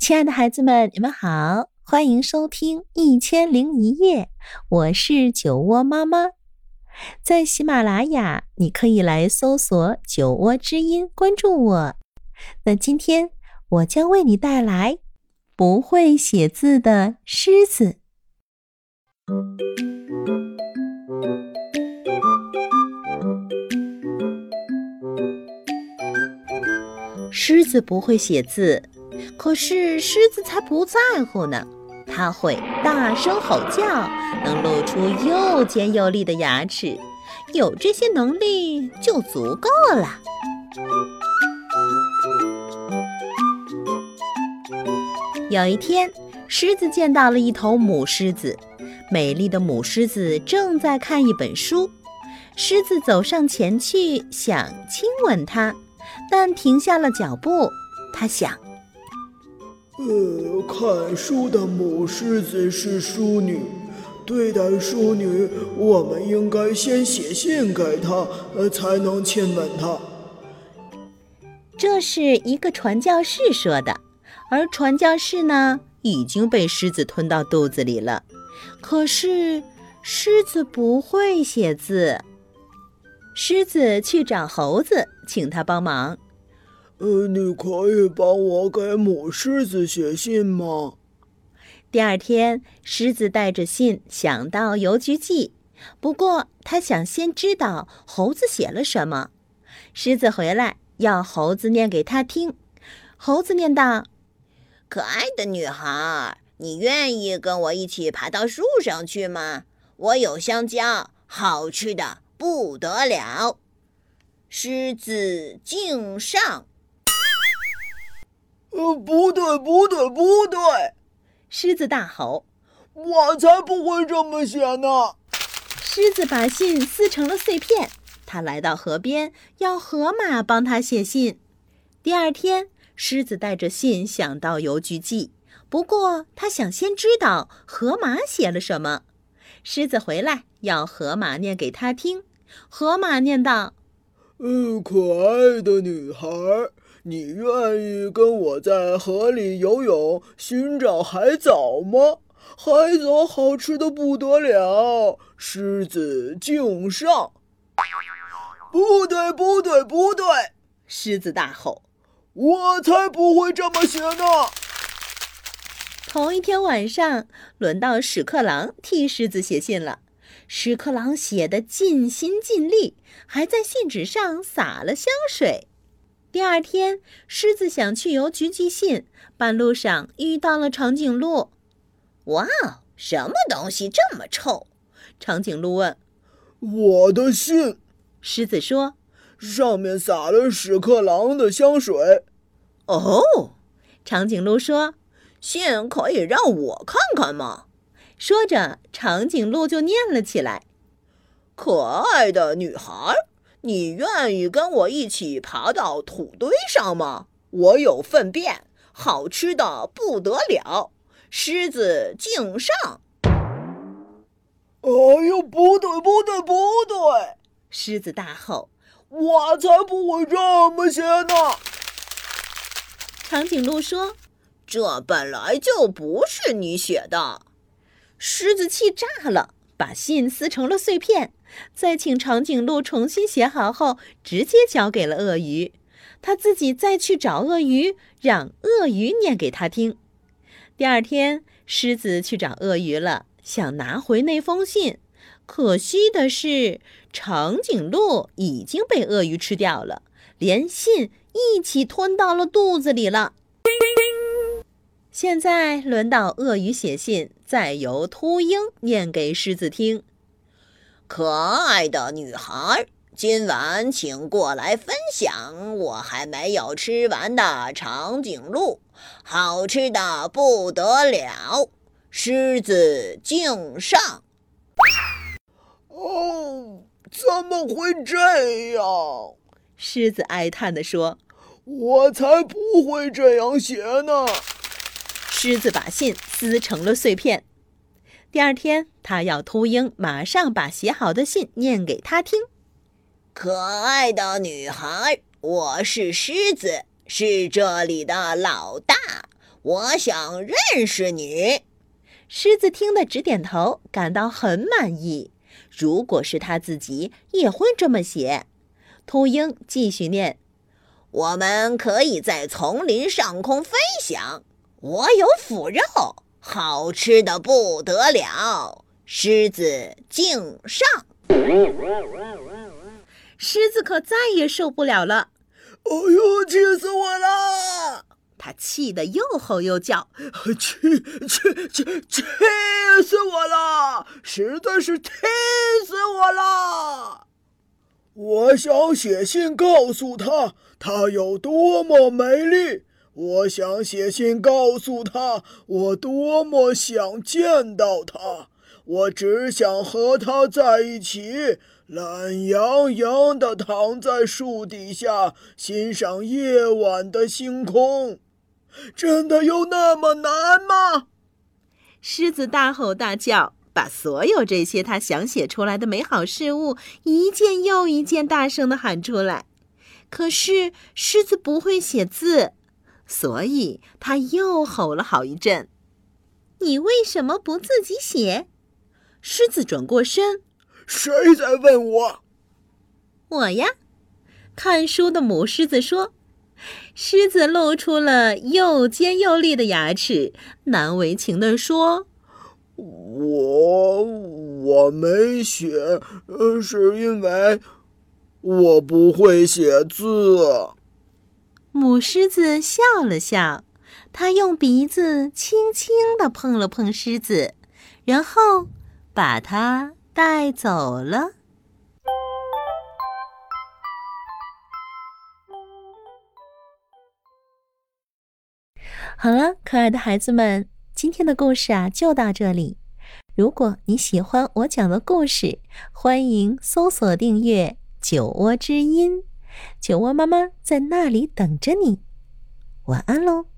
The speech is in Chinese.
亲爱的孩子们，你们好，欢迎收听《一千零一夜》，我是酒窝妈妈。在喜马拉雅，你可以来搜索“酒窝之音”，关注我。那今天我将为你带来不会写字的狮子。狮子不会写字。可是狮子才不在乎呢，它会大声吼叫，能露出又尖又利的牙齿，有这些能力就足够了。有一天，狮子见到了一头母狮子，美丽的母狮子正在看一本书，狮子走上前去想亲吻它，但停下了脚步，它想。呃，看书的母狮子是淑女，对待淑女，我们应该先写信给她，呃，才能亲吻她。这是一个传教士说的，而传教士呢，已经被狮子吞到肚子里了。可是狮子不会写字，狮子去找猴子，请他帮忙。呃，你可以帮我给母狮子写信吗？第二天，狮子带着信想到邮局寄，不过他想先知道猴子写了什么。狮子回来要猴子念给他听，猴子念道：“可爱的女孩，你愿意跟我一起爬到树上去吗？我有香蕉，好吃的不得了。”狮子敬上。呃，不对，不对，不对！狮子大吼：“我才不会这么写呢！”狮子把信撕成了碎片。他来到河边，要河马帮他写信。第二天，狮子带着信想到邮局寄，不过他想先知道河马写了什么。狮子回来要河马念给他听。河马念道：“嗯，可爱的女孩。”你愿意跟我在河里游泳，寻找海藻吗？海藻好吃的不得了。狮子敬上。不对，不对，不对！狮子大吼：“我才不会这么写呢！”同一天晚上，轮到屎壳郎替狮子写信了。屎壳郎写的尽心尽力，还在信纸上撒了香水。第二天，狮子想去邮局寄信，半路上遇到了长颈鹿。哇，什么东西这么臭？长颈鹿问。我的信，狮子说，上面撒了屎壳郎的香水。哦，长颈鹿说，信可以让我看看吗？说着，长颈鹿就念了起来：“可爱的女孩。”你愿意跟我一起爬到土堆上吗？我有粪便，好吃的不得了。狮子敬上。哎呦，不对，不对，不对！狮子大吼：“我才不会这么写呢！”长颈鹿说：“这本来就不是你写的。”狮子气炸了，把信撕成了碎片。再请长颈鹿重新写好后，直接交给了鳄鱼。他自己再去找鳄鱼，让鳄鱼念给他听。第二天，狮子去找鳄鱼了，想拿回那封信。可惜的是，长颈鹿已经被鳄鱼吃掉了，连信一起吞到了肚子里了。现在轮到鳄鱼写信，再由秃鹰念给狮子听。可爱的女孩，今晚请过来分享我还没有吃完的长颈鹿，好吃的不得了。狮子敬上。哦，怎么会这样？狮子哀叹地说：“我才不会这样写呢。”狮子把信撕成了碎片。第二天，他要秃鹰马上把写好的信念给他听。可爱的女孩，我是狮子，是这里的老大。我想认识你。狮子听得直点头，感到很满意。如果是他自己，也会这么写。秃鹰继续念：“我们可以在丛林上空飞翔。我有腐肉，好吃的不得了。”狮子敬上。狮子可再也受不了了。哎呦，气死我了！他气得又吼又叫，气气气气死我了！实在是气死我了！我想写信告诉他，他有多么美丽。我想写信告诉他，我多么想见到他。我只想和他在一起，懒洋洋地躺在树底下，欣赏夜晚的星空。真的有那么难吗？狮子大吼大叫，把所有这些他想写出来的美好事物一件又一件大声的喊出来。可是狮子不会写字，所以他又吼了好一阵。你为什么不自己写？狮子转过身，谁在问我？我呀。看书的母狮子说。狮子露出了又尖又利的牙齿，难为情地说：“我我没写，是因为我不会写字。”母狮子笑了笑，它用鼻子轻轻地碰了碰狮子，然后把它带走了。好了，可爱的孩子们，今天的故事啊就到这里。如果你喜欢我讲的故事，欢迎搜索订阅“酒窝之音”，酒窝妈妈在那里等着你。晚安喽。